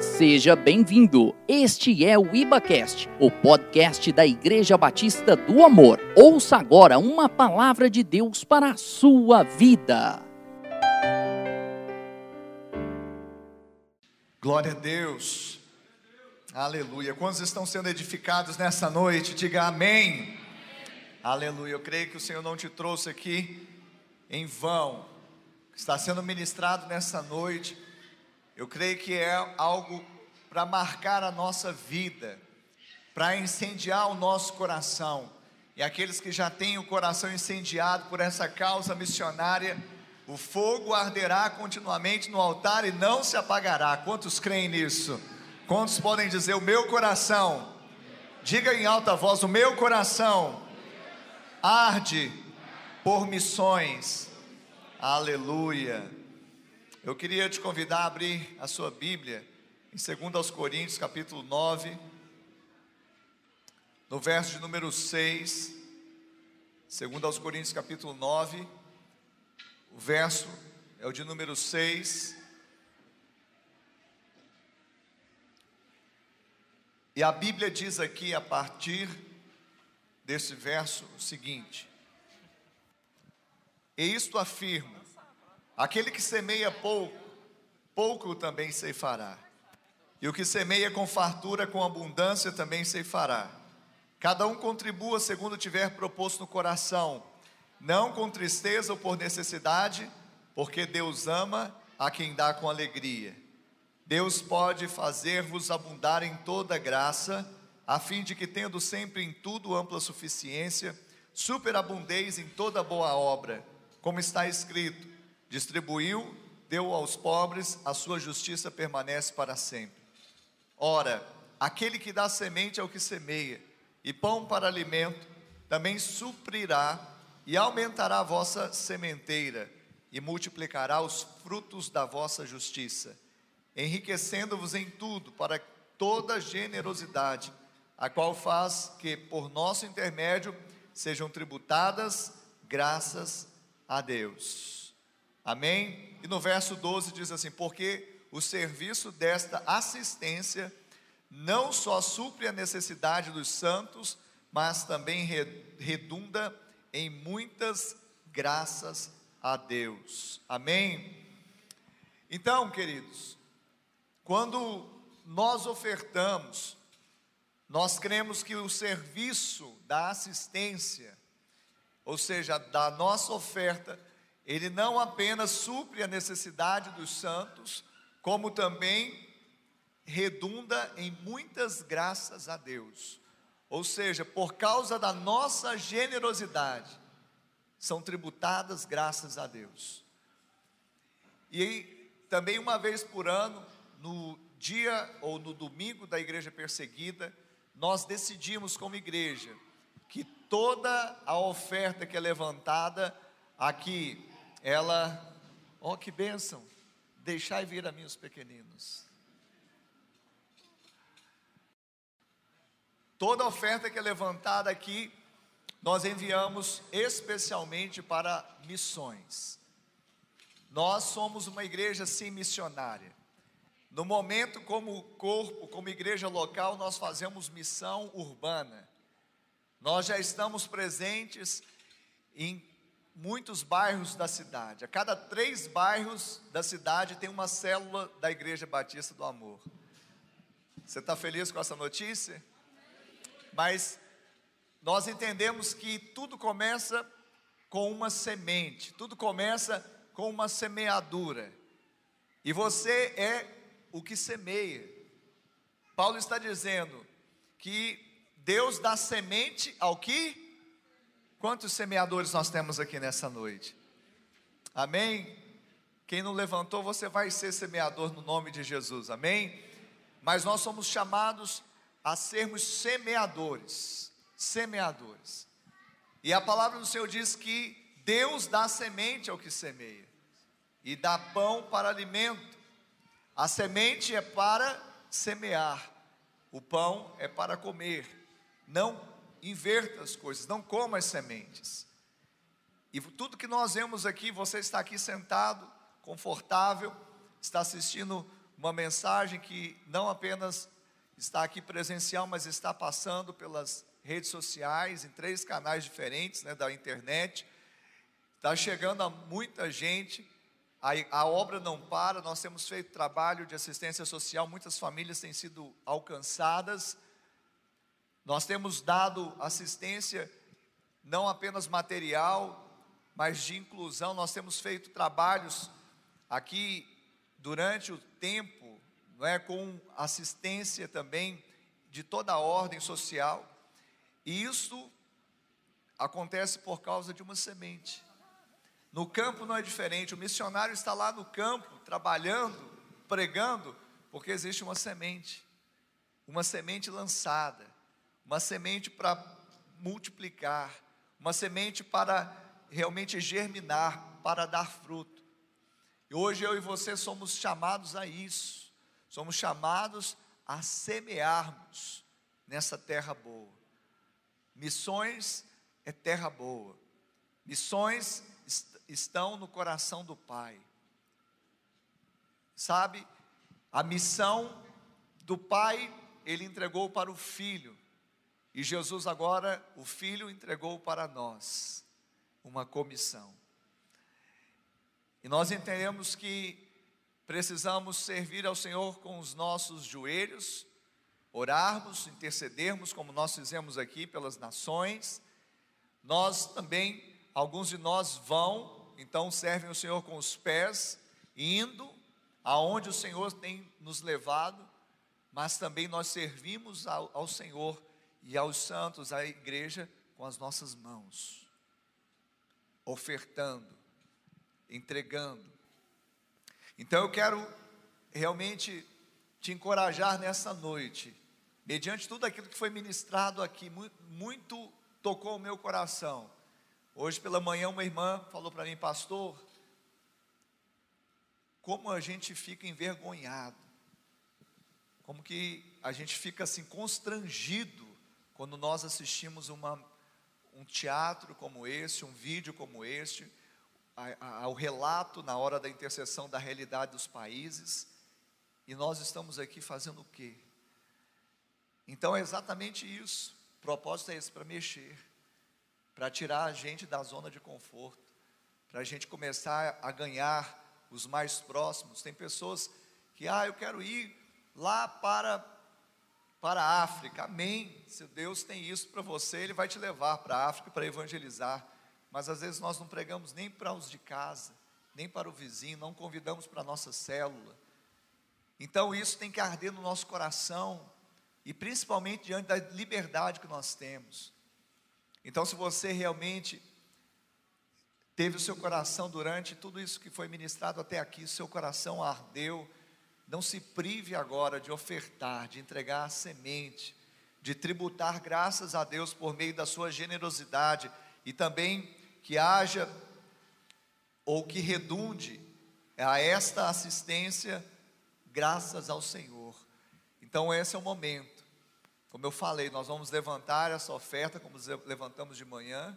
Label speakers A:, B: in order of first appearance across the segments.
A: Seja bem-vindo. Este é o IbaCast, o podcast da Igreja Batista do Amor. Ouça agora uma palavra de Deus para a sua vida.
B: Glória a Deus. Aleluia. Quantos estão sendo edificados nessa noite? Diga amém. Aleluia. Eu creio que o Senhor não te trouxe aqui em vão. Está sendo ministrado nessa noite eu creio que é algo para marcar a nossa vida, para incendiar o nosso coração. E aqueles que já têm o coração incendiado por essa causa missionária, o fogo arderá continuamente no altar e não se apagará. Quantos creem nisso? Quantos podem dizer: O meu coração, diga em alta voz: O meu coração arde por missões. Aleluia. Eu queria te convidar a abrir a sua Bíblia em 2 Coríntios, capítulo 9, no verso de número 6. 2 Coríntios, capítulo 9, o verso é o de número 6. E a Bíblia diz aqui, a partir desse verso, o seguinte: E isto afirmo Aquele que semeia pouco, pouco também ceifará. E o que semeia com fartura, com abundância, também ceifará. Cada um contribua segundo tiver proposto no coração, não com tristeza ou por necessidade, porque Deus ama a quem dá com alegria. Deus pode fazer-vos abundar em toda graça, a fim de que, tendo sempre em tudo ampla suficiência, superabundeis em toda boa obra, como está escrito distribuiu, deu aos pobres, a sua justiça permanece para sempre. Ora, aquele que dá semente ao que semeia, e pão para alimento, também suprirá e aumentará a vossa sementeira, e multiplicará os frutos da vossa justiça, enriquecendo-vos em tudo para toda generosidade, a qual faz que, por nosso intermédio, sejam tributadas graças a Deus. Amém? E no verso 12 diz assim: Porque o serviço desta assistência não só supre a necessidade dos santos, mas também redunda em muitas graças a Deus. Amém? Então, queridos, quando nós ofertamos, nós cremos que o serviço da assistência, ou seja, da nossa oferta, ele não apenas supre a necessidade dos santos, como também redunda em muitas graças a Deus. Ou seja, por causa da nossa generosidade, são tributadas graças a Deus. E também uma vez por ano, no dia ou no domingo da igreja perseguida, nós decidimos como igreja que toda a oferta que é levantada aqui ela, ó oh, que bênção, deixai vir a mim os pequeninos. Toda oferta que é levantada aqui, nós enviamos especialmente para missões. Nós somos uma igreja sim missionária. No momento, como corpo, como igreja local, nós fazemos missão urbana. Nós já estamos presentes em muitos bairros da cidade. A cada três bairros da cidade tem uma célula da Igreja Batista do Amor. Você está feliz com essa notícia? Mas nós entendemos que tudo começa com uma semente, tudo começa com uma semeadura. E você é o que semeia. Paulo está dizendo que Deus dá semente ao que Quantos semeadores nós temos aqui nessa noite? Amém? Quem não levantou, você vai ser semeador no nome de Jesus, amém? Mas nós somos chamados a sermos semeadores, semeadores. E a palavra do Senhor diz que Deus dá semente ao que semeia e dá pão para alimento. A semente é para semear, o pão é para comer. Não inverta as coisas, não coma as sementes. E tudo que nós vemos aqui, você está aqui sentado, confortável, está assistindo uma mensagem que não apenas está aqui presencial, mas está passando pelas redes sociais, em três canais diferentes né, da internet. Está chegando a muita gente, a, a obra não para, nós temos feito trabalho de assistência social, muitas famílias têm sido alcançadas. Nós temos dado assistência não apenas material, mas de inclusão. Nós temos feito trabalhos aqui durante o tempo, não é, com assistência também de toda a ordem social. E isso acontece por causa de uma semente. No campo não é diferente, o missionário está lá no campo, trabalhando, pregando, porque existe uma semente, uma semente lançada, uma semente para multiplicar, uma semente para realmente germinar, para dar fruto. E hoje eu e você somos chamados a isso, somos chamados a semearmos nessa terra boa. Missões é terra boa, missões est estão no coração do Pai. Sabe, a missão do Pai, ele entregou para o Filho, e Jesus agora, o Filho, entregou para nós uma comissão. E nós entendemos que precisamos servir ao Senhor com os nossos joelhos, orarmos, intercedermos, como nós fizemos aqui pelas nações. Nós também, alguns de nós vão, então servem o Senhor com os pés, indo aonde o Senhor tem nos levado, mas também nós servimos ao, ao Senhor e aos santos, à igreja, com as nossas mãos, ofertando, entregando. Então eu quero realmente te encorajar nessa noite, mediante tudo aquilo que foi ministrado aqui, muito, tocou o meu coração. Hoje pela manhã, uma irmã falou para mim, pastor, como a gente fica envergonhado, como que a gente fica assim constrangido quando nós assistimos uma, um teatro como esse, um vídeo como este, ao relato na hora da intercessão da realidade dos países, e nós estamos aqui fazendo o quê? Então é exatamente isso. O propósito é esse para mexer, para tirar a gente da zona de conforto, para a gente começar a ganhar os mais próximos. Tem pessoas que, ah, eu quero ir lá para para a África. Amém. Se Deus tem isso para você, Ele vai te levar para a África para evangelizar mas às vezes nós não pregamos nem para os de casa, nem para o vizinho, não convidamos para a nossa célula. Então isso tem que arder no nosso coração, e principalmente diante da liberdade que nós temos. Então, se você realmente teve o seu coração durante tudo isso que foi ministrado até aqui, seu coração ardeu, não se prive agora de ofertar, de entregar a semente, de tributar graças a Deus por meio da sua generosidade e também que haja ou que redunde a esta assistência graças ao Senhor. Então esse é o momento. Como eu falei, nós vamos levantar essa oferta como levantamos de manhã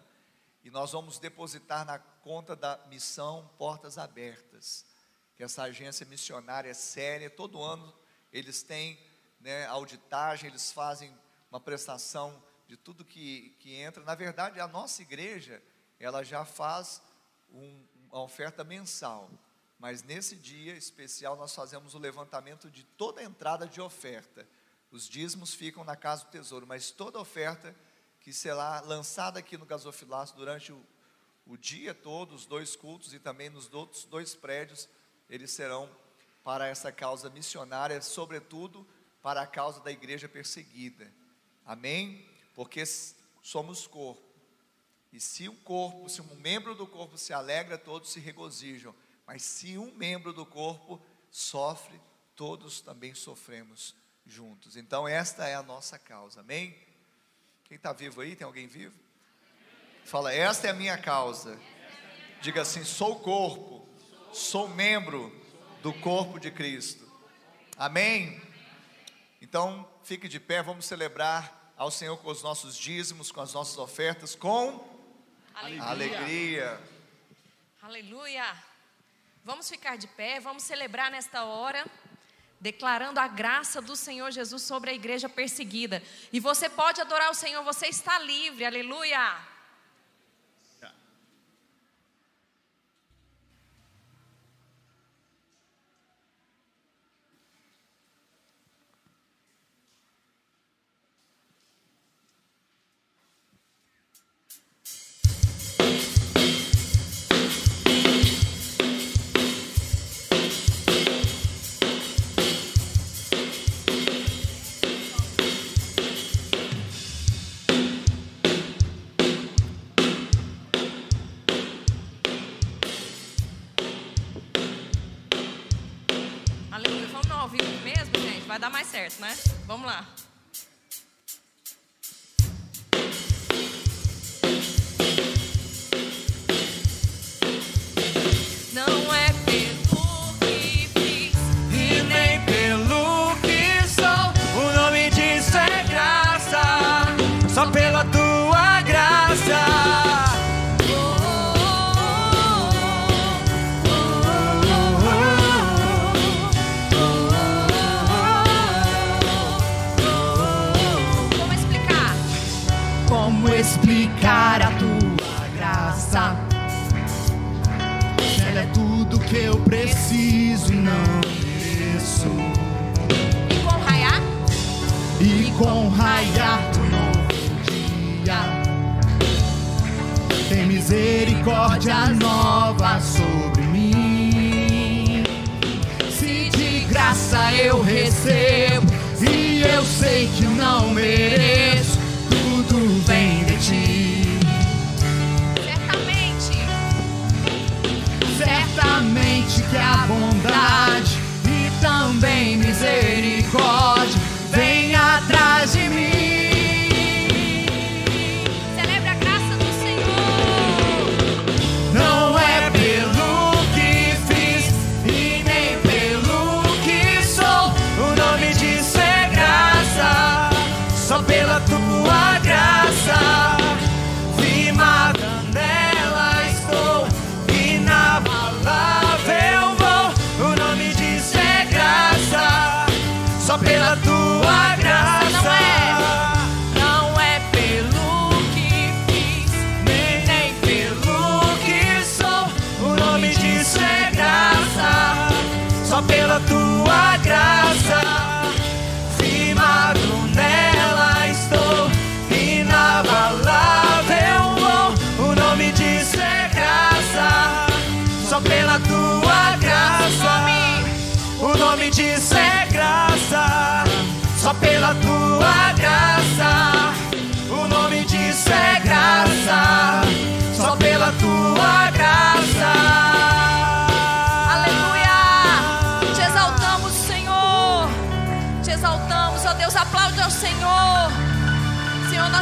B: e nós vamos depositar na conta da missão Portas Abertas, que essa agência missionária é séria, todo ano eles têm né, auditagem, eles fazem uma prestação de tudo que, que entra. Na verdade, a nossa igreja, ela já faz um, uma oferta mensal, mas nesse dia especial nós fazemos o levantamento de toda a entrada de oferta. Os dízimos ficam na casa do tesouro, mas toda oferta que será lançada aqui no gasofilaço durante o, o dia todo, os dois cultos e também nos outros dois prédios, eles serão para essa causa missionária, sobretudo para a causa da igreja perseguida. Amém? Porque somos corpo. E se um corpo, se um membro do corpo se alegra, todos se regozijam. Mas se um membro do corpo sofre, todos também sofremos juntos. Então, esta é a nossa causa, amém? Quem está vivo aí? Tem alguém vivo? Fala, esta é a minha causa. Diga assim: sou corpo, sou membro do corpo de Cristo. Amém? Então, fique de pé, vamos celebrar ao Senhor com os nossos dízimos, com as nossas ofertas, com Alegria. Alegria.
C: Aleluia. Vamos ficar de pé, vamos celebrar nesta hora declarando a graça do Senhor Jesus sobre a igreja perseguida. E você pode adorar o Senhor, você está livre, aleluia. Certo, né? Vamos lá. Com
D: o raiar do novo dia, tem misericórdia nova sobre mim. Se de graça eu recebo, e eu sei que não mereço, tudo vem de ti.
C: Certamente.
D: Certamente que a bondade e também misericórdia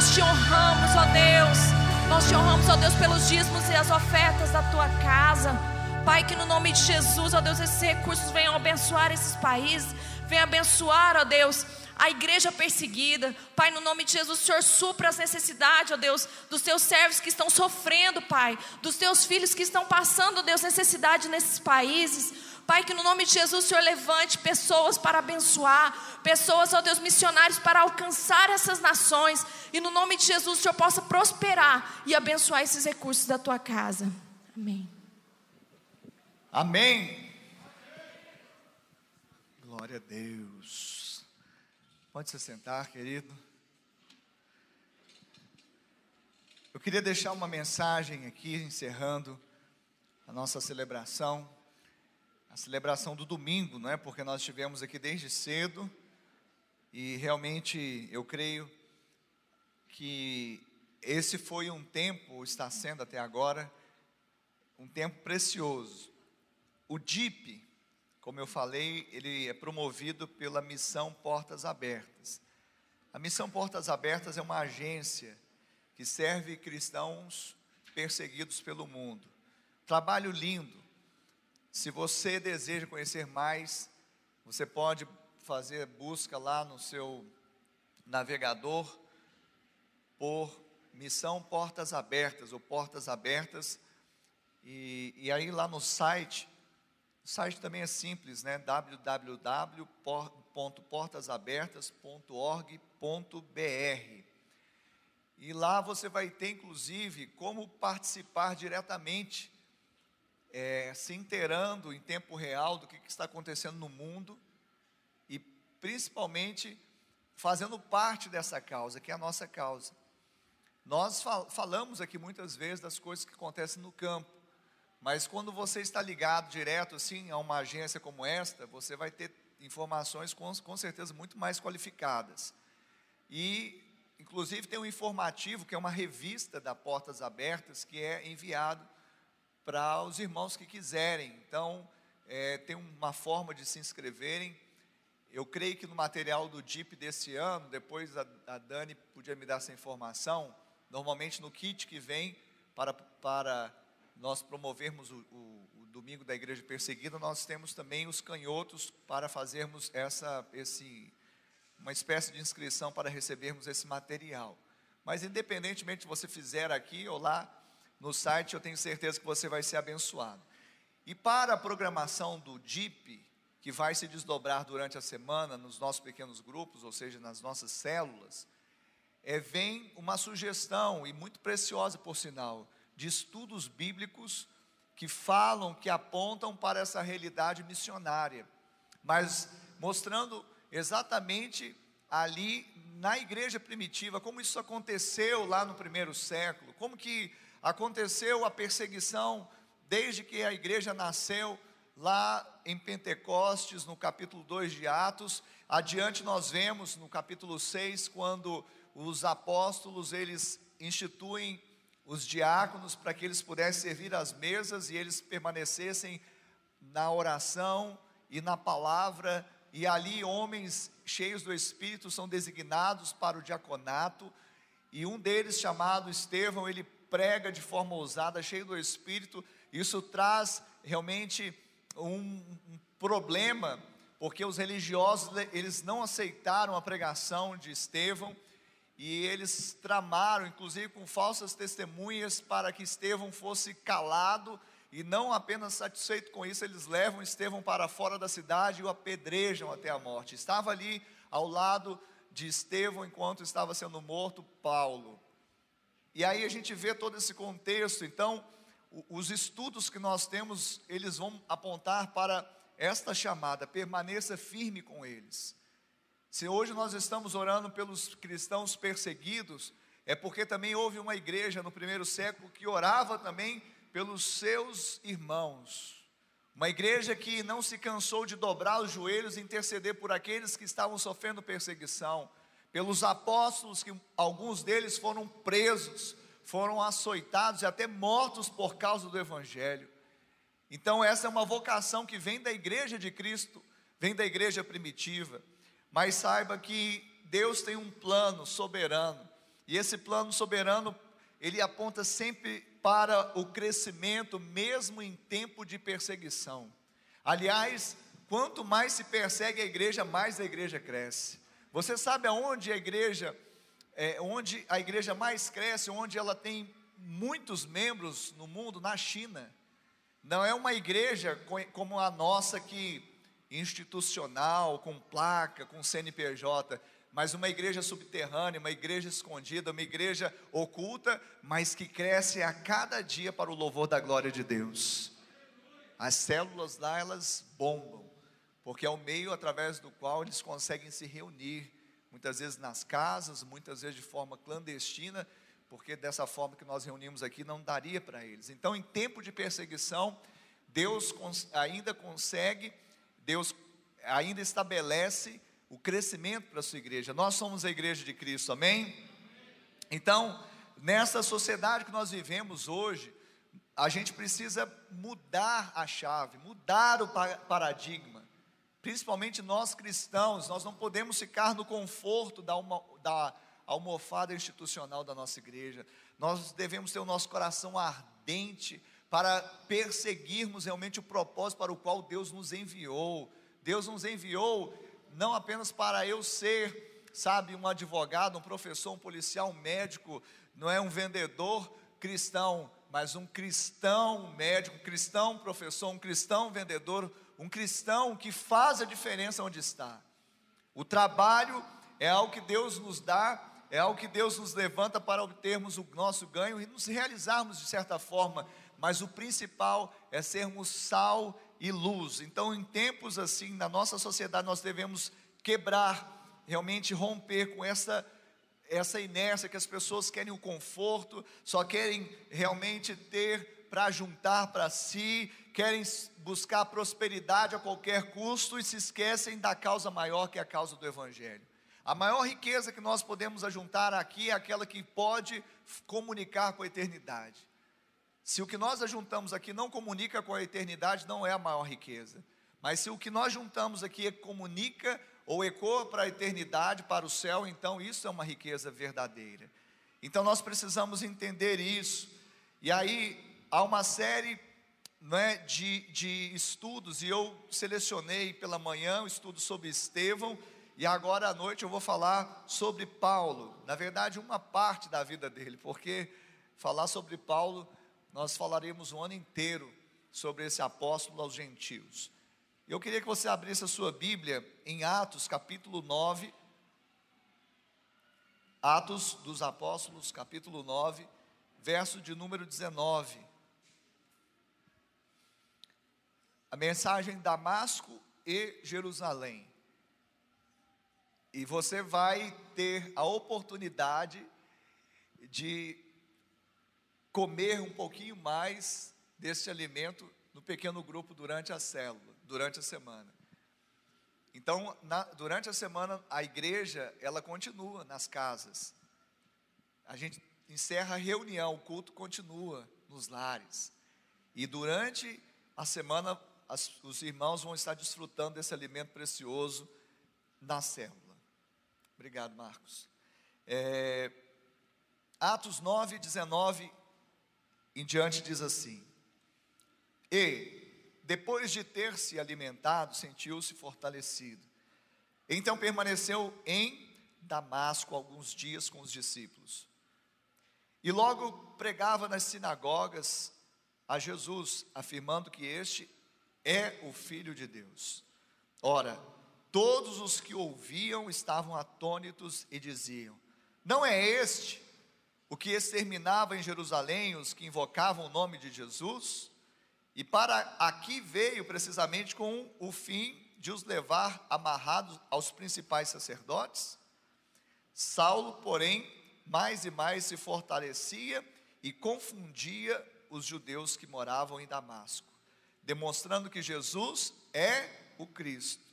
C: nós te honramos, ó Deus. Nós te honramos, ó Deus, pelos dízimos e as ofertas da tua casa. Pai, que no nome de Jesus, ó Deus, esses recursos venham abençoar esses países. Venha abençoar, ó Deus, a igreja perseguida. Pai, no nome de Jesus, o Senhor supra as necessidades, ó Deus, dos teus servos que estão sofrendo, Pai, dos teus filhos que estão passando, Deus, necessidade nesses países. Pai, que no nome de Jesus o Senhor levante pessoas para abençoar, pessoas, ó Deus, missionários para alcançar essas nações. E no nome de Jesus o Senhor possa prosperar e abençoar esses recursos da tua casa. Amém.
B: Amém. Glória a Deus. Pode se sentar, querido. Eu queria deixar uma mensagem aqui, encerrando a nossa celebração, a celebração do domingo, não é? Porque nós estivemos aqui desde cedo e realmente eu creio que esse foi um tempo, está sendo até agora, um tempo precioso. O DIP, como eu falei, ele é promovido pela Missão Portas Abertas. A Missão Portas Abertas é uma agência que serve cristãos perseguidos pelo mundo. Trabalho lindo. Se você deseja conhecer mais, você pode fazer busca lá no seu navegador por Missão Portas Abertas ou Portas Abertas. E, e aí lá no site O site também é simples, né? www.portasabertas.org.br. E lá você vai ter, inclusive, como participar diretamente, é, se inteirando em tempo real do que, que está acontecendo no mundo e, principalmente, fazendo parte dessa causa, que é a nossa causa. Nós fal falamos aqui muitas vezes das coisas que acontecem no campo, mas quando você está ligado direto assim a uma agência como esta, você vai ter informações com, com certeza muito mais qualificadas. E Inclusive tem um informativo, que é uma revista da Portas Abertas, que é enviado para os irmãos que quiserem. Então, é, tem uma forma de se inscreverem. Eu creio que no material do DIP desse ano, depois a, a Dani podia me dar essa informação, normalmente no kit que vem para, para nós promovermos o, o, o domingo da igreja perseguida, nós temos também os canhotos para fazermos essa, esse uma espécie de inscrição para recebermos esse material. Mas independentemente de você fizer aqui ou lá no site, eu tenho certeza que você vai ser abençoado. E para a programação do DIP, que vai se desdobrar durante a semana nos nossos pequenos grupos, ou seja, nas nossas células, é, vem uma sugestão, e muito preciosa por sinal, de estudos bíblicos que falam, que apontam para essa realidade missionária, mas mostrando exatamente ali na igreja primitiva, como isso aconteceu lá no primeiro século, como que aconteceu a perseguição desde que a igreja nasceu lá em Pentecostes, no capítulo 2 de Atos, adiante nós vemos no capítulo 6 quando os apóstolos eles instituem os diáconos para que eles pudessem servir as mesas e eles permanecessem na oração e na palavra. E ali homens cheios do Espírito são designados para o diaconato, e um deles, chamado Estevão, ele prega de forma ousada, cheio do Espírito, isso traz realmente um, um problema, porque os religiosos, eles não aceitaram a pregação de Estevão, e eles tramaram, inclusive com falsas testemunhas, para que Estevão fosse calado e não apenas satisfeito com isso, eles levam Estevão para fora da cidade e o apedrejam até a morte. Estava ali ao lado de Estevão, enquanto estava sendo morto, Paulo. E aí a gente vê todo esse contexto. Então, os estudos que nós temos, eles vão apontar para esta chamada: permaneça firme com eles. Se hoje nós estamos orando pelos cristãos perseguidos, é porque também houve uma igreja no primeiro século que orava também pelos seus irmãos. Uma igreja que não se cansou de dobrar os joelhos e interceder por aqueles que estavam sofrendo perseguição, pelos apóstolos, que alguns deles foram presos, foram açoitados e até mortos por causa do Evangelho. Então, essa é uma vocação que vem da igreja de Cristo, vem da igreja primitiva. Mas saiba que Deus tem um plano soberano, e esse plano soberano, ele aponta sempre para o crescimento, mesmo em tempo de perseguição. Aliás, quanto mais se persegue a igreja, mais a igreja cresce. Você sabe aonde a igreja, é, onde a igreja mais cresce, onde ela tem muitos membros no mundo? Na China. Não é uma igreja como a nossa que institucional, com placa, com CNPJ mas uma igreja subterrânea, uma igreja escondida, uma igreja oculta, mas que cresce a cada dia para o louvor da glória de Deus. As células lá, elas bombam, porque é o meio através do qual eles conseguem se reunir, muitas vezes nas casas, muitas vezes de forma clandestina, porque dessa forma que nós reunimos aqui não daria para eles. Então, em tempo de perseguição, Deus ainda consegue, Deus ainda estabelece o crescimento para a sua igreja. Nós somos a igreja de Cristo, amém? Então, nessa sociedade que nós vivemos hoje, a gente precisa mudar a chave, mudar o paradigma. Principalmente nós cristãos, nós não podemos ficar no conforto da, uma, da almofada institucional da nossa igreja. Nós devemos ter o nosso coração ardente para perseguirmos realmente o propósito para o qual Deus nos enviou. Deus nos enviou não apenas para eu ser, sabe, um advogado, um professor, um policial, um médico, não é um vendedor cristão, mas um cristão médico, um cristão professor, um cristão vendedor, um cristão que faz a diferença onde está. O trabalho é algo que Deus nos dá, é algo que Deus nos levanta para obtermos o nosso ganho e nos realizarmos de certa forma, mas o principal é sermos sal e luz. Então, em tempos assim, na nossa sociedade, nós devemos quebrar, realmente romper com essa essa inércia que as pessoas querem o conforto, só querem realmente ter para juntar para si, querem buscar prosperidade a qualquer custo e se esquecem da causa maior que é a causa do Evangelho. A maior riqueza que nós podemos ajuntar aqui é aquela que pode comunicar com a eternidade. Se o que nós ajuntamos aqui não comunica com a eternidade, não é a maior riqueza. Mas se o que nós juntamos aqui comunica ou ecoa para a eternidade, para o céu, então isso é uma riqueza verdadeira. Então nós precisamos entender isso. E aí há uma série né, de, de estudos, e eu selecionei pela manhã um estudo sobre Estevão, e agora à noite eu vou falar sobre Paulo. Na verdade, uma parte da vida dele, porque falar sobre Paulo, nós falaremos o ano inteiro sobre esse apóstolo aos gentios. Eu queria que você abrisse a sua Bíblia em Atos, capítulo 9. Atos dos Apóstolos, capítulo 9, verso de número 19. A mensagem Damasco e Jerusalém. E você vai ter a oportunidade de comer um pouquinho mais desse alimento no pequeno grupo durante a célula durante a semana. Então, na, durante a semana, a igreja, ela continua nas casas. A gente encerra a reunião, o culto continua nos lares. E durante a semana, as, os irmãos vão estar desfrutando desse alimento precioso na célula. Obrigado, Marcos. É, Atos 9, 19 em diante diz assim: E depois de ter se alimentado, sentiu-se fortalecido. Então permaneceu em Damasco alguns dias com os discípulos. E logo pregava nas sinagogas a Jesus, afirmando que este é o Filho de Deus. Ora, todos os que ouviam estavam atônitos e diziam: Não é este o que exterminava em Jerusalém os que invocavam o nome de Jesus? E para aqui veio precisamente com o fim de os levar amarrados aos principais sacerdotes. Saulo, porém, mais e mais se fortalecia e confundia os judeus que moravam em Damasco, demonstrando que Jesus é o Cristo.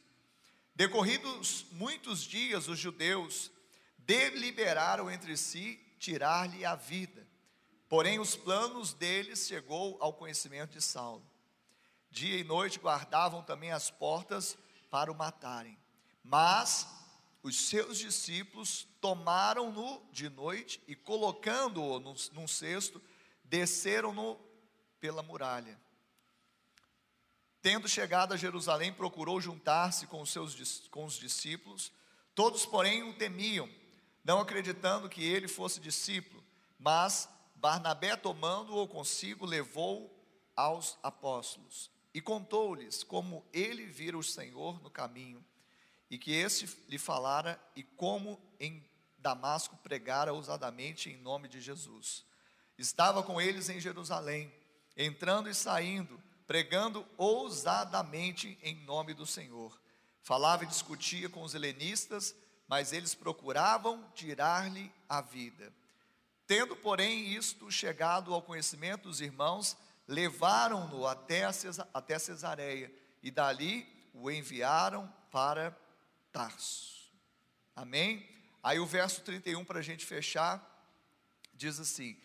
B: Decorridos muitos dias, os judeus deliberaram entre si tirar-lhe a vida. Porém, os planos deles chegou ao conhecimento de Saulo. Dia e noite guardavam também as portas para o matarem. Mas os seus discípulos tomaram-no de noite e, colocando-o num cesto, desceram-no pela muralha. Tendo chegado a Jerusalém, procurou juntar-se com os seus com os discípulos. Todos, porém, o temiam, não acreditando que ele fosse discípulo, mas Barnabé, tomando-o consigo, levou aos apóstolos e contou-lhes como ele vira o Senhor no caminho e que este lhe falara e como em Damasco pregara ousadamente em nome de Jesus. Estava com eles em Jerusalém, entrando e saindo, pregando ousadamente em nome do Senhor. Falava e discutia com os helenistas, mas eles procuravam tirar-lhe a vida. Tendo, porém, isto chegado ao conhecimento dos irmãos, levaram-no até, até Cesareia e dali o enviaram para Tarso. Amém? Aí o verso 31 para a gente fechar, diz assim: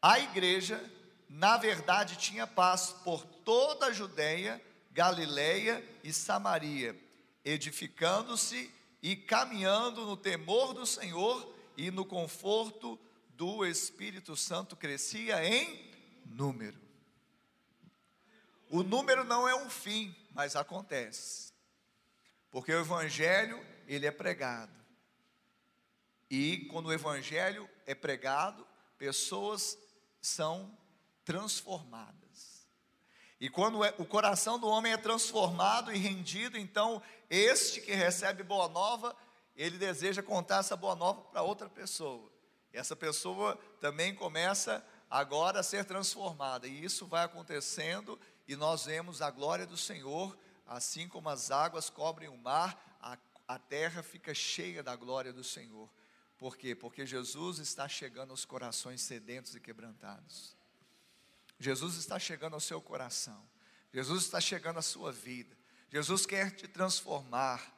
B: A igreja, na verdade, tinha paz por toda a Judéia, Galiléia e Samaria, edificando-se e caminhando no temor do Senhor e no conforto do Espírito Santo crescia em número. O número não é um fim, mas acontece. Porque o evangelho, ele é pregado. E quando o evangelho é pregado, pessoas são transformadas. E quando é, o coração do homem é transformado e rendido, então este que recebe boa nova, ele deseja contar essa boa nova para outra pessoa. E essa pessoa também começa agora a ser transformada. E isso vai acontecendo e nós vemos a glória do Senhor, assim como as águas cobrem o mar, a, a terra fica cheia da glória do Senhor. Por quê? Porque Jesus está chegando aos corações sedentos e quebrantados. Jesus está chegando ao seu coração. Jesus está chegando à sua vida. Jesus quer te transformar.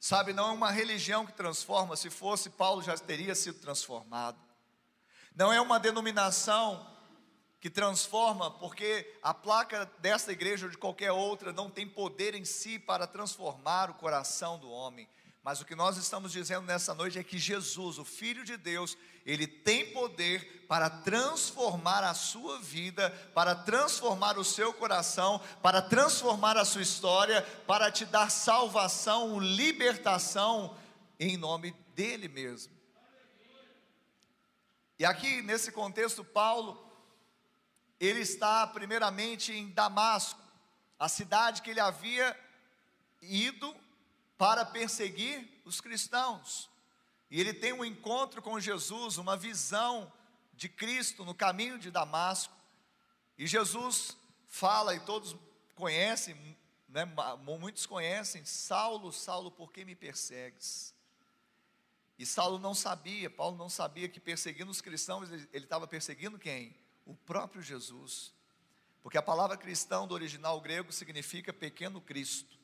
B: Sabe, não é uma religião que transforma, se fosse, Paulo já teria sido transformado. Não é uma denominação que transforma, porque a placa desta igreja ou de qualquer outra não tem poder em si para transformar o coração do homem. Mas o que nós estamos dizendo nessa noite é que Jesus, o Filho de Deus, ele tem poder para transformar a sua vida, para transformar o seu coração, para transformar a sua história, para te dar salvação, libertação, em nome dele mesmo. E aqui nesse contexto, Paulo, ele está primeiramente em Damasco, a cidade que ele havia ido para perseguir os cristãos. E ele tem um encontro com Jesus, uma visão de Cristo no caminho de Damasco. E Jesus fala, e todos conhecem, né, muitos conhecem: Saulo, Saulo, por que me persegues? E Saulo não sabia, Paulo não sabia que perseguindo os cristãos, ele, ele estava perseguindo quem? O próprio Jesus. Porque a palavra cristão do original grego significa pequeno Cristo.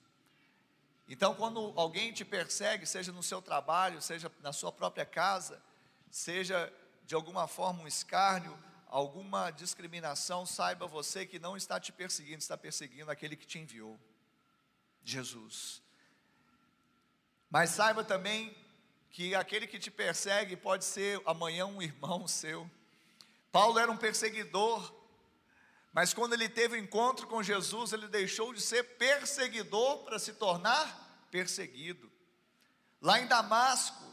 B: Então, quando alguém te persegue, seja no seu trabalho, seja na sua própria casa, seja de alguma forma um escárnio, alguma discriminação, saiba você que não está te perseguindo, está perseguindo aquele que te enviou, Jesus. Mas saiba também que aquele que te persegue pode ser amanhã um irmão seu. Paulo era um perseguidor, mas quando ele teve o encontro com Jesus, ele deixou de ser perseguidor para se tornar perseguido. Lá em Damasco,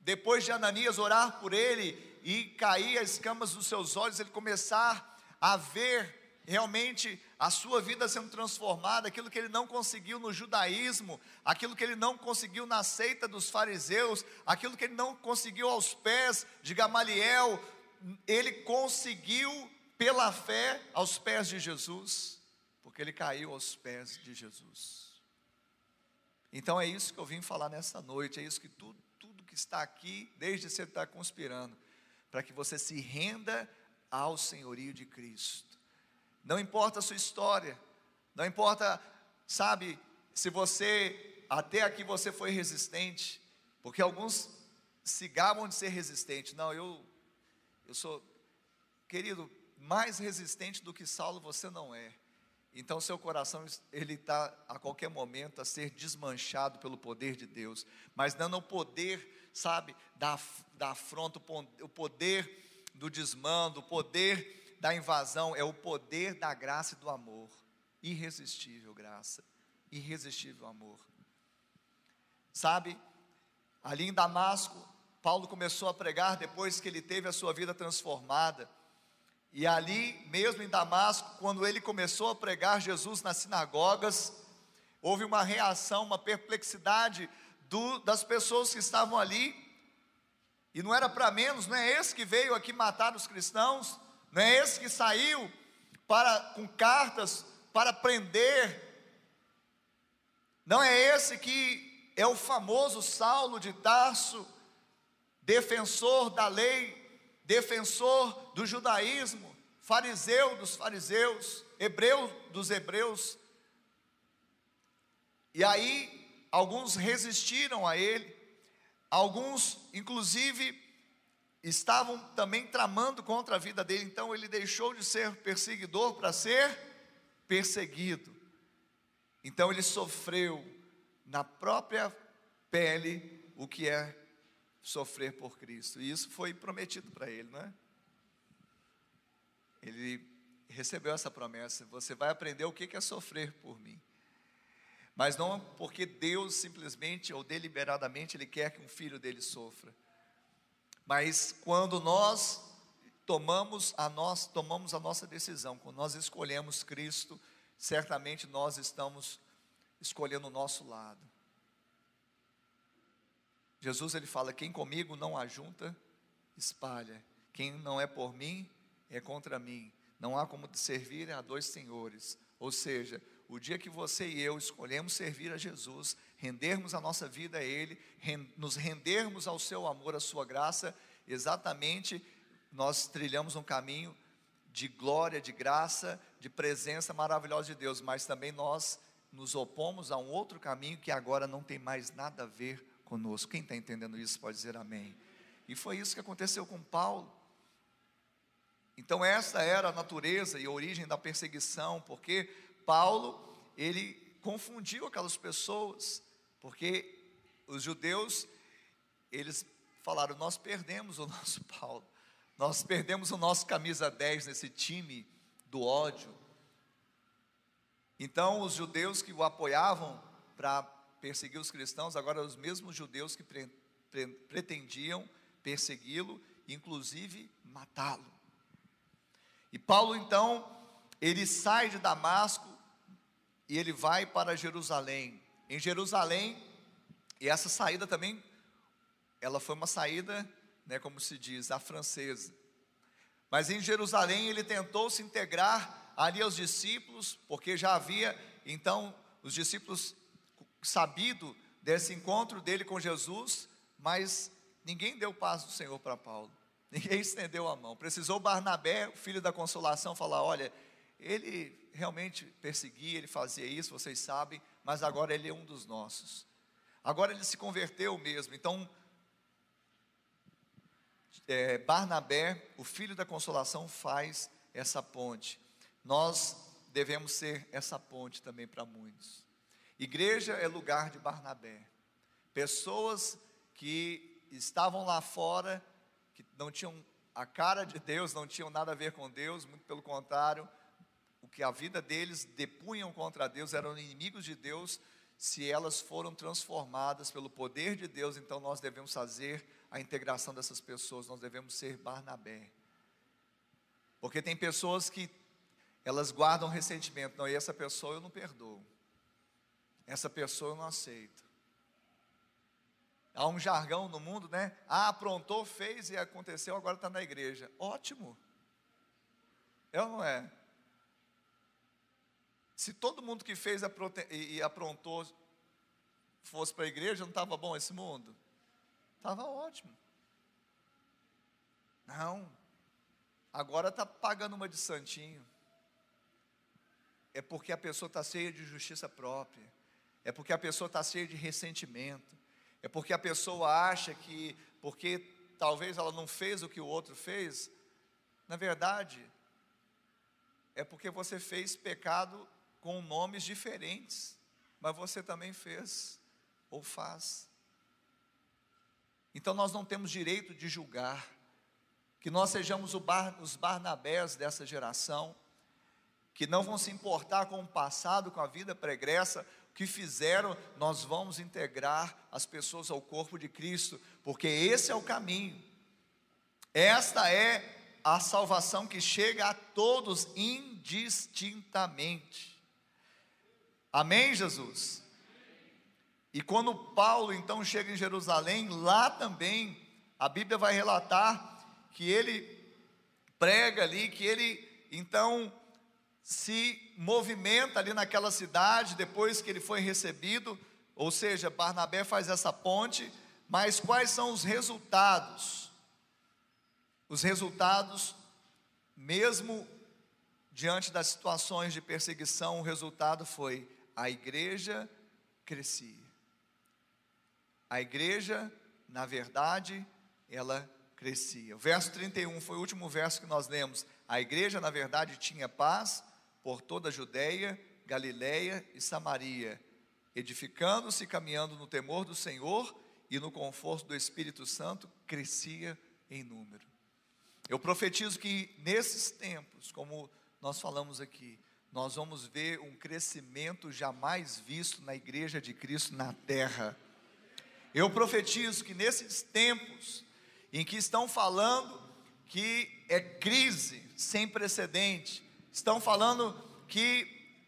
B: depois de Ananias orar por ele e cair as escamas dos seus olhos, ele começar a ver realmente a sua vida sendo transformada, aquilo que ele não conseguiu no judaísmo, aquilo que ele não conseguiu na seita dos fariseus, aquilo que ele não conseguiu aos pés de Gamaliel, ele conseguiu pela fé aos pés de Jesus, porque ele caiu aos pés de Jesus. Então é isso que eu vim falar nessa noite, é isso que tudo, tudo que está aqui, desde você está conspirando, para que você se renda ao senhorio de Cristo. Não importa a sua história, não importa, sabe, se você até aqui você foi resistente, porque alguns se gabam de ser resistente. Não, eu eu sou querido, mais resistente do que Saulo você não é. Então seu coração ele está a qualquer momento a ser desmanchado pelo poder de Deus, mas não o poder, sabe, da, da afronta, o poder do desmando, o poder da invasão, é o poder da graça e do amor. Irresistível graça, irresistível amor. Sabe, ali em Damasco, Paulo começou a pregar depois que ele teve a sua vida transformada. E ali, mesmo em Damasco, quando ele começou a pregar Jesus nas sinagogas, houve uma reação, uma perplexidade do, das pessoas que estavam ali. E não era para menos, não é esse que veio aqui matar os cristãos, não é esse que saiu para com cartas para prender. Não é esse que é o famoso Saulo de Tarso, defensor da lei, defensor do judaísmo, fariseu dos fariseus, hebreu dos hebreus. E aí, alguns resistiram a ele, alguns, inclusive, estavam também tramando contra a vida dele, então ele deixou de ser perseguidor para ser perseguido. Então ele sofreu na própria pele o que é sofrer por Cristo. E isso foi prometido para ele, não é? Ele recebeu essa promessa: você vai aprender o que é sofrer por mim. Mas não porque Deus simplesmente ou deliberadamente Ele quer que um filho dele sofra. Mas quando nós tomamos a nós, tomamos a nossa decisão, quando nós escolhemos Cristo, certamente nós estamos escolhendo o nosso lado. Jesus ele fala: quem comigo não ajunta, espalha. Quem não é por mim, é contra mim. Não há como servir a dois senhores. Ou seja, o dia que você e eu escolhemos servir a Jesus, rendermos a nossa vida a Ele, nos rendermos ao Seu amor, à Sua graça, exatamente nós trilhamos um caminho de glória, de graça, de presença maravilhosa de Deus, mas também nós nos opomos a um outro caminho que agora não tem mais nada a ver conosco. Quem está entendendo isso pode dizer amém. E foi isso que aconteceu com Paulo. Então, essa era a natureza e a origem da perseguição, porque Paulo, ele confundiu aquelas pessoas, porque os judeus, eles falaram: Nós perdemos o nosso Paulo, nós perdemos o nosso camisa 10 nesse time do ódio. Então, os judeus que o apoiavam para perseguir os cristãos, agora os mesmos judeus que pre, pre, pretendiam persegui-lo, inclusive matá-lo. E Paulo então, ele sai de Damasco e ele vai para Jerusalém. Em Jerusalém, e essa saída também, ela foi uma saída, né, como se diz, a francesa. Mas em Jerusalém ele tentou se integrar ali aos discípulos, porque já havia então os discípulos sabido desse encontro dele com Jesus, mas ninguém deu paz do Senhor para Paulo. Ninguém estendeu a mão. Precisou Barnabé, o filho da consolação, falar: olha, ele realmente perseguia, ele fazia isso, vocês sabem, mas agora ele é um dos nossos. Agora ele se converteu mesmo. Então, é, Barnabé, o filho da consolação, faz essa ponte. Nós devemos ser essa ponte também para muitos. Igreja é lugar de Barnabé. Pessoas que estavam lá fora, que não tinham a cara de Deus, não tinham nada a ver com Deus, muito pelo contrário, o que a vida deles depunham contra Deus eram inimigos de Deus. Se elas foram transformadas pelo poder de Deus, então nós devemos fazer a integração dessas pessoas, nós devemos ser Barnabé. Porque tem pessoas que elas guardam ressentimento, não, e essa pessoa eu não perdoo. Essa pessoa não aceito. Há um jargão no mundo, né? Ah, aprontou, fez e aconteceu, agora está na igreja. Ótimo. É ou não é? Se todo mundo que fez e aprontou fosse para a igreja, não estava bom esse mundo? Estava ótimo. Não. Agora está pagando uma de santinho. É porque a pessoa está cheia de justiça própria. É porque a pessoa está cheia de ressentimento é porque a pessoa acha que, porque talvez ela não fez o que o outro fez, na verdade, é porque você fez pecado com nomes diferentes, mas você também fez ou faz. Então nós não temos direito de julgar, que nós sejamos bar, os Barnabés dessa geração, que não vão se importar com o passado, com a vida pregressa, que fizeram, nós vamos integrar as pessoas ao corpo de Cristo, porque esse é o caminho. Esta é a salvação que chega a todos indistintamente. Amém, Jesus? E quando Paulo então chega em Jerusalém, lá também a Bíblia vai relatar que ele prega ali, que ele então se movimenta ali naquela cidade depois que ele foi recebido, ou seja, Barnabé faz essa ponte, mas quais são os resultados? Os resultados, mesmo diante das situações de perseguição, o resultado foi a igreja crescia. A igreja, na verdade, ela crescia. O verso 31 foi o último verso que nós lemos. A igreja, na verdade, tinha paz por toda a Judéia, Galiléia e Samaria, edificando-se e caminhando no temor do Senhor e no conforto do Espírito Santo, crescia em número. Eu profetizo que nesses tempos, como nós falamos aqui, nós vamos ver um crescimento jamais visto na igreja de Cristo na terra. Eu profetizo que nesses tempos em que estão falando que é crise sem precedente. Estão falando que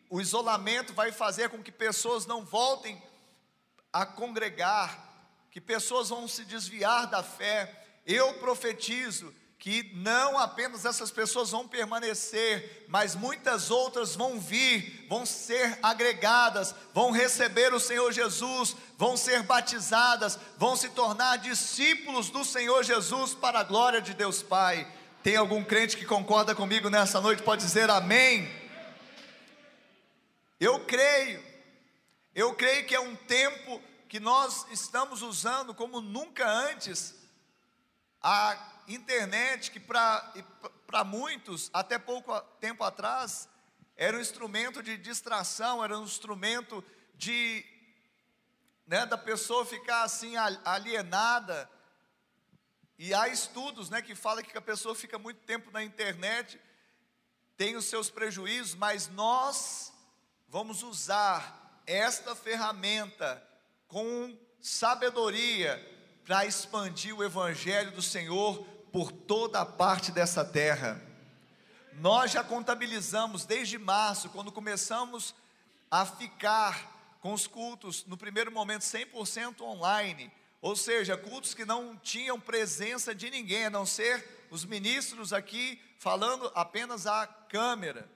B: o isolamento vai fazer com que pessoas não voltem a congregar, que pessoas vão se desviar da fé. Eu profetizo que não apenas essas pessoas vão permanecer, mas muitas outras vão vir, vão ser agregadas, vão receber o Senhor Jesus, vão ser batizadas, vão se tornar discípulos do Senhor Jesus para a glória de Deus Pai. Tem algum crente que concorda comigo nessa noite? Pode dizer amém? Eu creio, eu creio que é um tempo que nós estamos usando como nunca antes a internet, que para muitos, até pouco tempo atrás, era um instrumento de distração, era um instrumento de né, da pessoa ficar assim alienada. E há estudos né, que falam que a pessoa fica muito tempo na internet, tem os seus prejuízos, mas nós vamos usar esta ferramenta com sabedoria para expandir o evangelho do Senhor por toda a parte dessa terra. Nós já contabilizamos desde março, quando começamos a ficar com os cultos, no primeiro momento 100% online, ou seja, cultos que não tinham presença de ninguém, a não ser os ministros aqui falando apenas à câmera.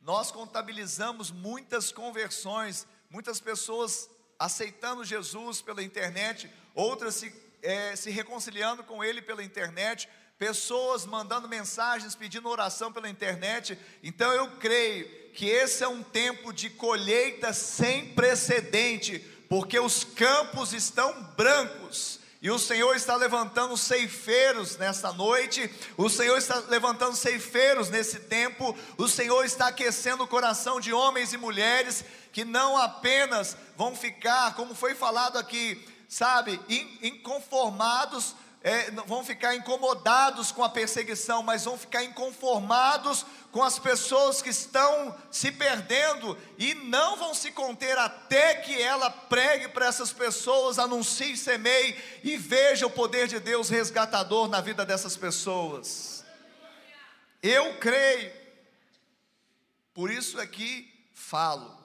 B: Nós contabilizamos muitas conversões, muitas pessoas aceitando Jesus pela internet, outras se, é, se reconciliando com Ele pela internet, pessoas mandando mensagens pedindo oração pela internet. Então eu creio que esse é um tempo de colheita sem precedente, porque os campos estão brancos. E o Senhor está levantando ceifeiros nessa noite, o Senhor está levantando ceifeiros nesse tempo, o Senhor está aquecendo o coração de homens e mulheres que não apenas vão ficar, como foi falado aqui, sabe, inconformados, é, vão ficar incomodados com a perseguição, mas vão ficar inconformados com as pessoas que estão se perdendo e não vão se conter até que ela pregue para essas pessoas, anuncie, semeie e veja o poder de Deus resgatador na vida dessas pessoas. Eu creio, por isso aqui é falo,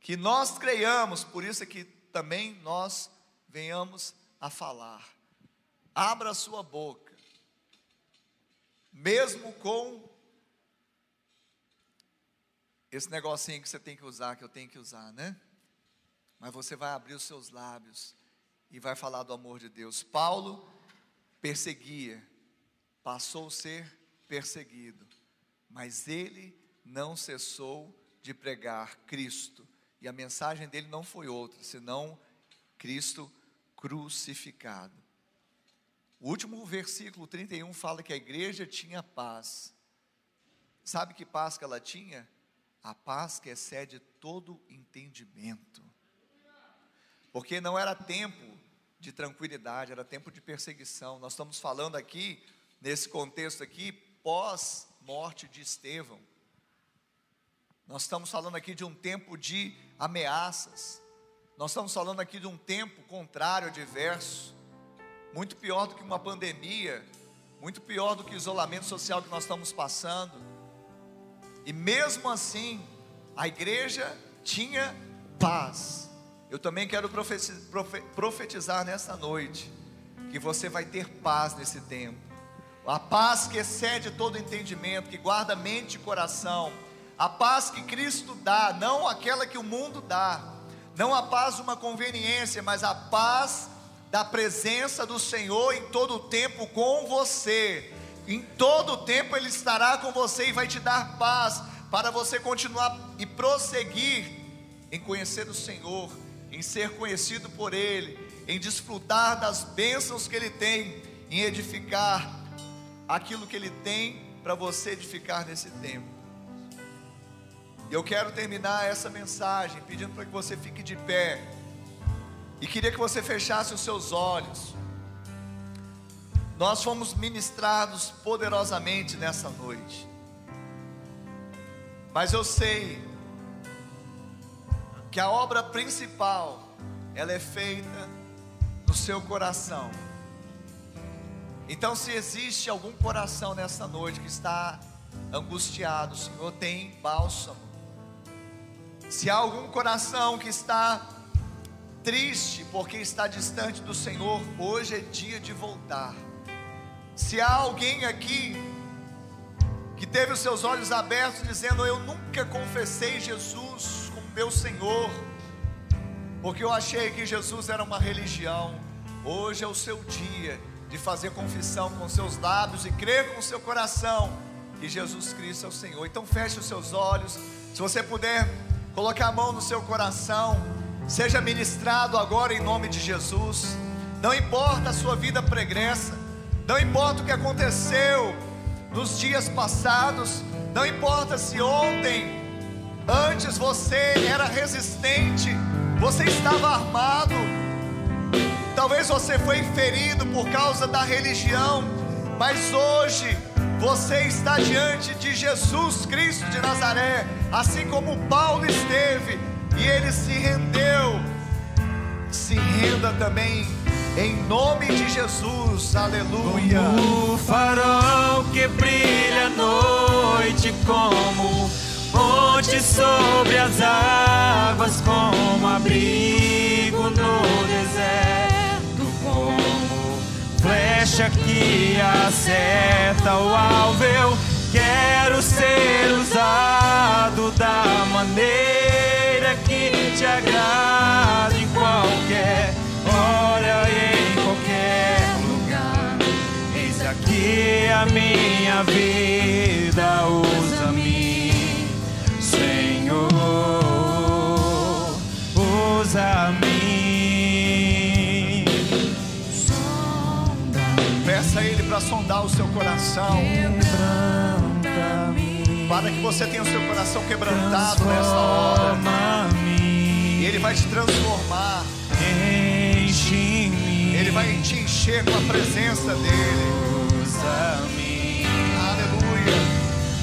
B: que nós creiamos, por isso é que também nós venhamos a falar. Abra a sua boca, mesmo com esse negocinho que você tem que usar, que eu tenho que usar, né? Mas você vai abrir os seus lábios e vai falar do amor de Deus. Paulo perseguia, passou a ser perseguido, mas ele não cessou de pregar Cristo. E a mensagem dele não foi outra, senão Cristo crucificado. O último versículo 31 fala que a igreja tinha paz. Sabe que paz que ela tinha? A paz que excede todo entendimento. Porque não era tempo de tranquilidade, era tempo de perseguição. Nós estamos falando aqui, nesse contexto aqui, pós-morte de Estevão. Nós estamos falando aqui de um tempo de ameaças. Nós estamos falando aqui de um tempo contrário, adverso. Muito pior do que uma pandemia, muito pior do que o isolamento social que nós estamos passando. E mesmo assim, a igreja tinha paz. Eu também quero profetizar nessa noite que você vai ter paz nesse tempo. A paz que excede todo entendimento, que guarda mente e coração. A paz que Cristo dá, não aquela que o mundo dá. Não a paz uma conveniência, mas a paz da presença do Senhor em todo o tempo com você em todo o tempo Ele estará com você e vai te dar paz para você continuar e prosseguir em conhecer o Senhor, em ser conhecido por Ele, em desfrutar das bênçãos que Ele tem, em edificar aquilo que Ele tem para você edificar nesse tempo. Eu quero terminar essa mensagem pedindo para que você fique de pé e queria que você fechasse os seus olhos. Nós fomos ministrados poderosamente nessa noite. Mas eu sei que a obra principal ela é feita no seu coração. Então, se existe algum coração nessa noite que está angustiado, o Senhor tem bálsamo. Se há algum coração que está triste porque está distante do Senhor, hoje é dia de voltar. Se há alguém aqui que teve os seus olhos abertos dizendo: Eu nunca confessei Jesus como meu Senhor, porque eu achei que Jesus era uma religião. Hoje é o seu dia de fazer confissão com seus lábios e crer com seu coração que Jesus Cristo é o Senhor. Então feche os seus olhos. Se você puder colocar a mão no seu coração, seja ministrado agora em nome de Jesus. Não importa a sua vida pregressa, não importa o que aconteceu nos dias passados, não importa se ontem, antes você era resistente, você estava armado, talvez você foi ferido por causa da religião, mas hoje você está diante de Jesus Cristo de Nazaré, assim como Paulo esteve, e ele se rendeu. Se renda também em nome de Jesus, aleluia.
D: Como o farol que brilha à noite, como ponte sobre as águas, como abrigo no deserto, como flecha que acerta o alvo. Eu quero ser usado da maneira te agrada em qualquer hora e em qualquer lugar. Eis aqui a minha vida, usa-me, Senhor, usa-me.
B: Peça a Ele para sondar o seu coração, para que você tenha o seu coração quebrantado nessa hora. Ele vai te transformar,
D: Enche-me,
B: Ele vai te encher com a presença dEle.
D: usa-me,
B: Aleluia.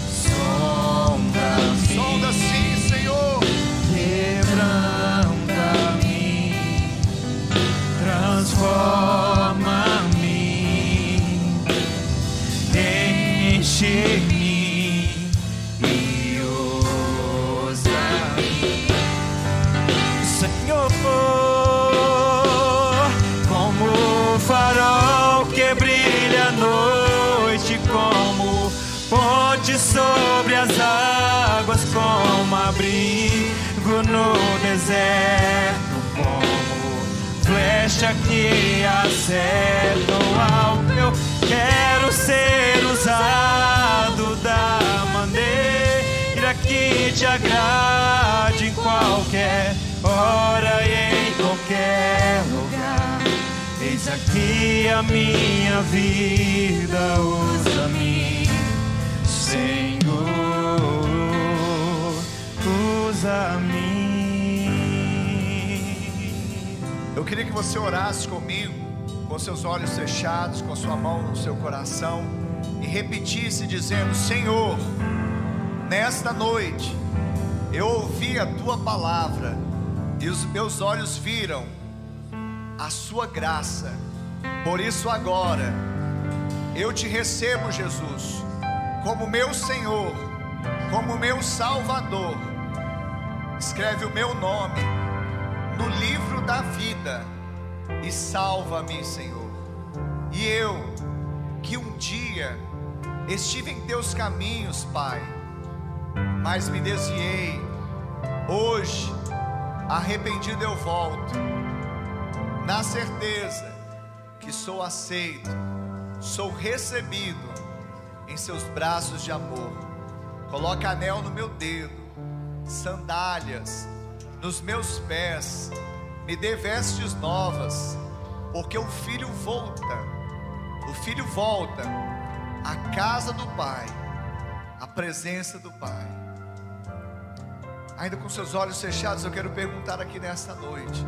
D: sonda-me,
B: Sonda sim, Senhor.
D: quebranta-me, transforma-me, enche-me Senhor, como o farol que brilha à noite, como ponte sobre as águas, como abrigo no deserto, como flecha que acerta o alvo. Eu quero ser usado da maneira que te agrade em qualquer hora e em qualquer lugar. Eis aqui a minha vida, usa-me, Senhor, usa-me.
B: Eu queria que você orasse comigo, com seus olhos fechados, com sua mão no seu coração, e repetisse dizendo: Senhor, nesta noite eu ouvi a tua palavra, e os meus olhos viram a sua graça. Por isso agora eu te recebo, Jesus, como meu Senhor, como meu Salvador. Escreve o meu nome no livro da vida e salva-me, Senhor. E eu, que um dia estive em teus caminhos, Pai, mas me desviei, hoje, arrependido eu volto, na certeza que sou aceito, sou recebido em seus braços de amor. Coloca anel no meu dedo, sandálias nos meus pés, me dê vestes novas, porque o filho volta, o filho volta à casa do Pai, à presença do Pai. Ainda com seus olhos fechados, eu quero perguntar aqui nesta noite.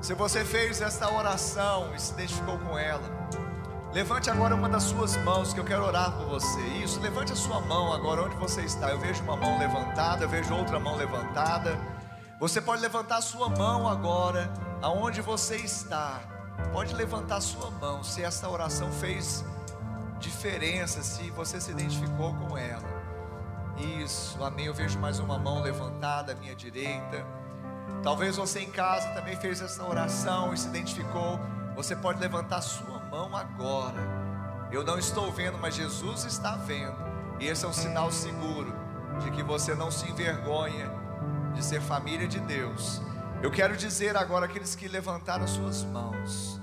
B: Se você fez esta oração e se identificou com ela, levante agora uma das suas mãos que eu quero orar por você. Isso, levante a sua mão agora onde você está. Eu vejo uma mão levantada, eu vejo outra mão levantada. Você pode levantar a sua mão agora, aonde você está. pode levantar sua mão se essa oração fez diferença, se você se identificou com ela. Isso, amém. Eu vejo mais uma mão levantada à minha direita. Talvez você em casa também fez essa oração e se identificou. Você pode levantar sua mão agora. Eu não estou vendo, mas Jesus está vendo. E esse é um sinal seguro de que você não se envergonha de ser família de Deus. Eu quero dizer agora aqueles que levantaram suas mãos,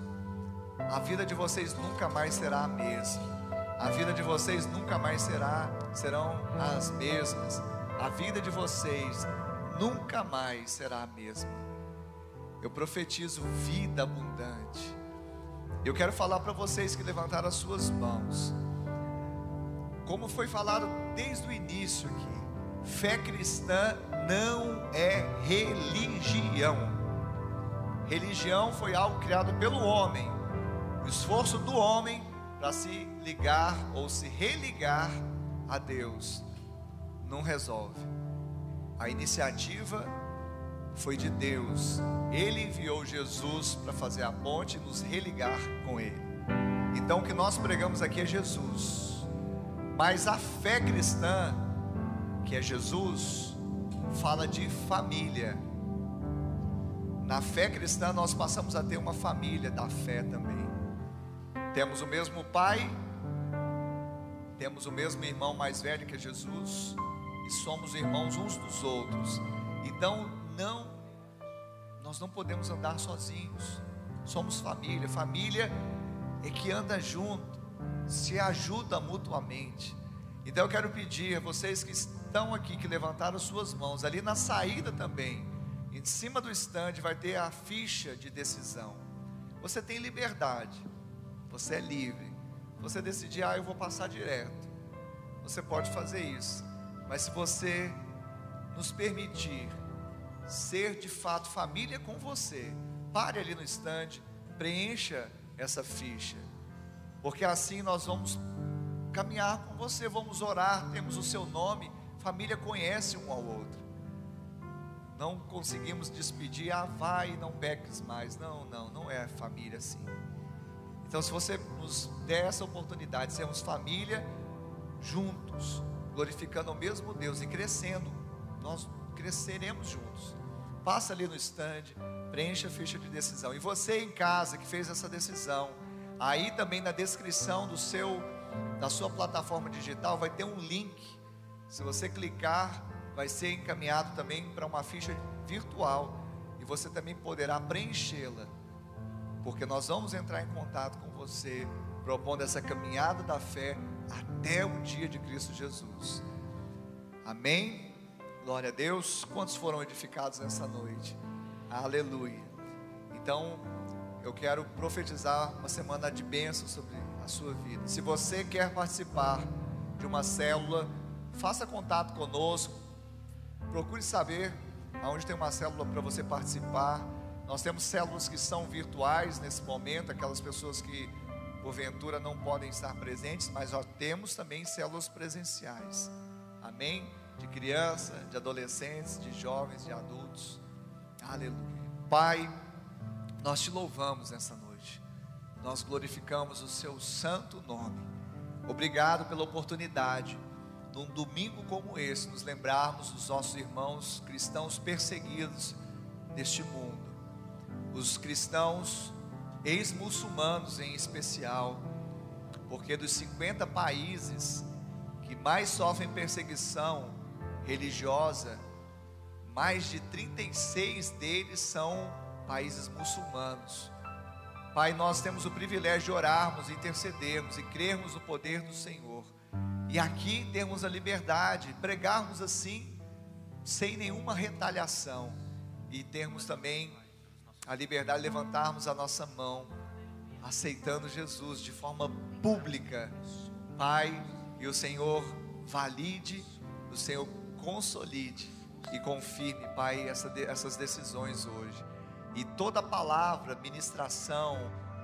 B: a vida de vocês nunca mais será a mesma. A vida de vocês nunca mais será serão as mesmas. A vida de vocês nunca mais será a mesma. Eu profetizo vida abundante. Eu quero falar para vocês que levantaram as suas mãos. Como foi falado desde o início aqui, fé cristã não é religião. Religião foi algo criado pelo homem. O esforço do homem para se ligar ou se religar a Deus não resolve. A iniciativa foi de Deus. Ele enviou Jesus para fazer a ponte e nos religar com Ele. Então o que nós pregamos aqui é Jesus. Mas a fé cristã, que é Jesus, fala de família. Na fé cristã nós passamos a ter uma família da fé também. Temos o mesmo pai, temos o mesmo irmão mais velho que é Jesus, e somos irmãos uns dos outros. Então não, nós não podemos andar sozinhos. Somos família. Família é que anda junto, se ajuda mutuamente. Então eu quero pedir a vocês que estão aqui, que levantaram suas mãos, ali na saída também, em cima do estande vai ter a ficha de decisão. Você tem liberdade, você é livre. Você decidir, ah, eu vou passar direto. Você pode fazer isso. Mas se você nos permitir ser de fato família com você. Pare ali no estande, preencha essa ficha, porque assim nós vamos caminhar com você, vamos orar, temos o seu nome, família conhece um ao outro. Não conseguimos despedir, ah, vai, não peques mais. Não, não, não é família assim. Então, se você nos der essa oportunidade, sermos família juntos, glorificando o mesmo Deus e crescendo, nós cresceremos juntos. Passa ali no stand, preencha a ficha de decisão. E você em casa que fez essa decisão, aí também na descrição do seu da sua plataforma digital vai ter um link. Se você clicar, vai ser encaminhado também para uma ficha virtual e você também poderá preenchê-la. Porque nós vamos entrar em contato com você, propondo essa caminhada da fé até o dia de Cristo Jesus. Amém. Glória a Deus. Quantos foram edificados nessa noite? Aleluia. Então, eu quero profetizar uma semana de bênção sobre a sua vida. Se você quer participar de uma célula, faça contato conosco. Procure saber aonde tem uma célula para você participar. Nós temos células que são virtuais nesse momento, aquelas pessoas que porventura não podem estar presentes, mas nós temos também células presenciais. Amém? de criança, de adolescentes, de jovens, de adultos. Aleluia. Pai, nós te louvamos nessa noite. Nós glorificamos o seu santo nome. Obrigado pela oportunidade, num domingo como esse, nos lembrarmos dos nossos irmãos cristãos perseguidos neste mundo. Os cristãos ex-muçulmanos em especial, porque dos 50 países que mais sofrem perseguição, religiosa, mais de 36 deles são países muçulmanos. Pai, nós temos o privilégio de orarmos, intercedermos e crermos no poder do Senhor. E aqui temos a liberdade, pregarmos assim, sem nenhuma retaliação. E termos também a liberdade de levantarmos a nossa mão, aceitando Jesus de forma pública. Pai, e o Senhor valide, o Senhor consolide e confirme, Pai, essa, essas decisões hoje. E toda palavra, ministração,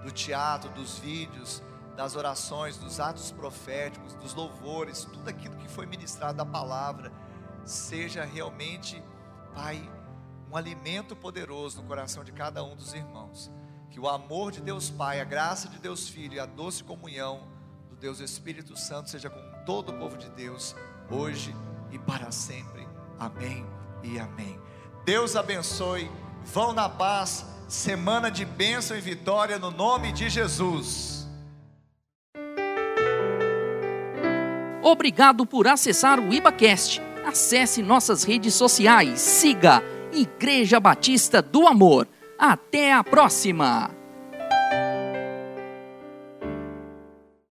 B: do teatro, dos vídeos, das orações, dos atos proféticos, dos louvores, tudo aquilo que foi ministrado da palavra, seja realmente, Pai, um alimento poderoso no coração de cada um dos irmãos. Que o amor de Deus Pai, a graça de Deus Filho e a doce comunhão do Deus Espírito Santo seja com todo o povo de Deus, hoje e para sempre. Amém e amém. Deus abençoe. Vão na paz. Semana de bênção e vitória no nome de Jesus.
A: Obrigado por acessar o IbaCast. Acesse nossas redes sociais. Siga Igreja Batista do Amor. Até a próxima!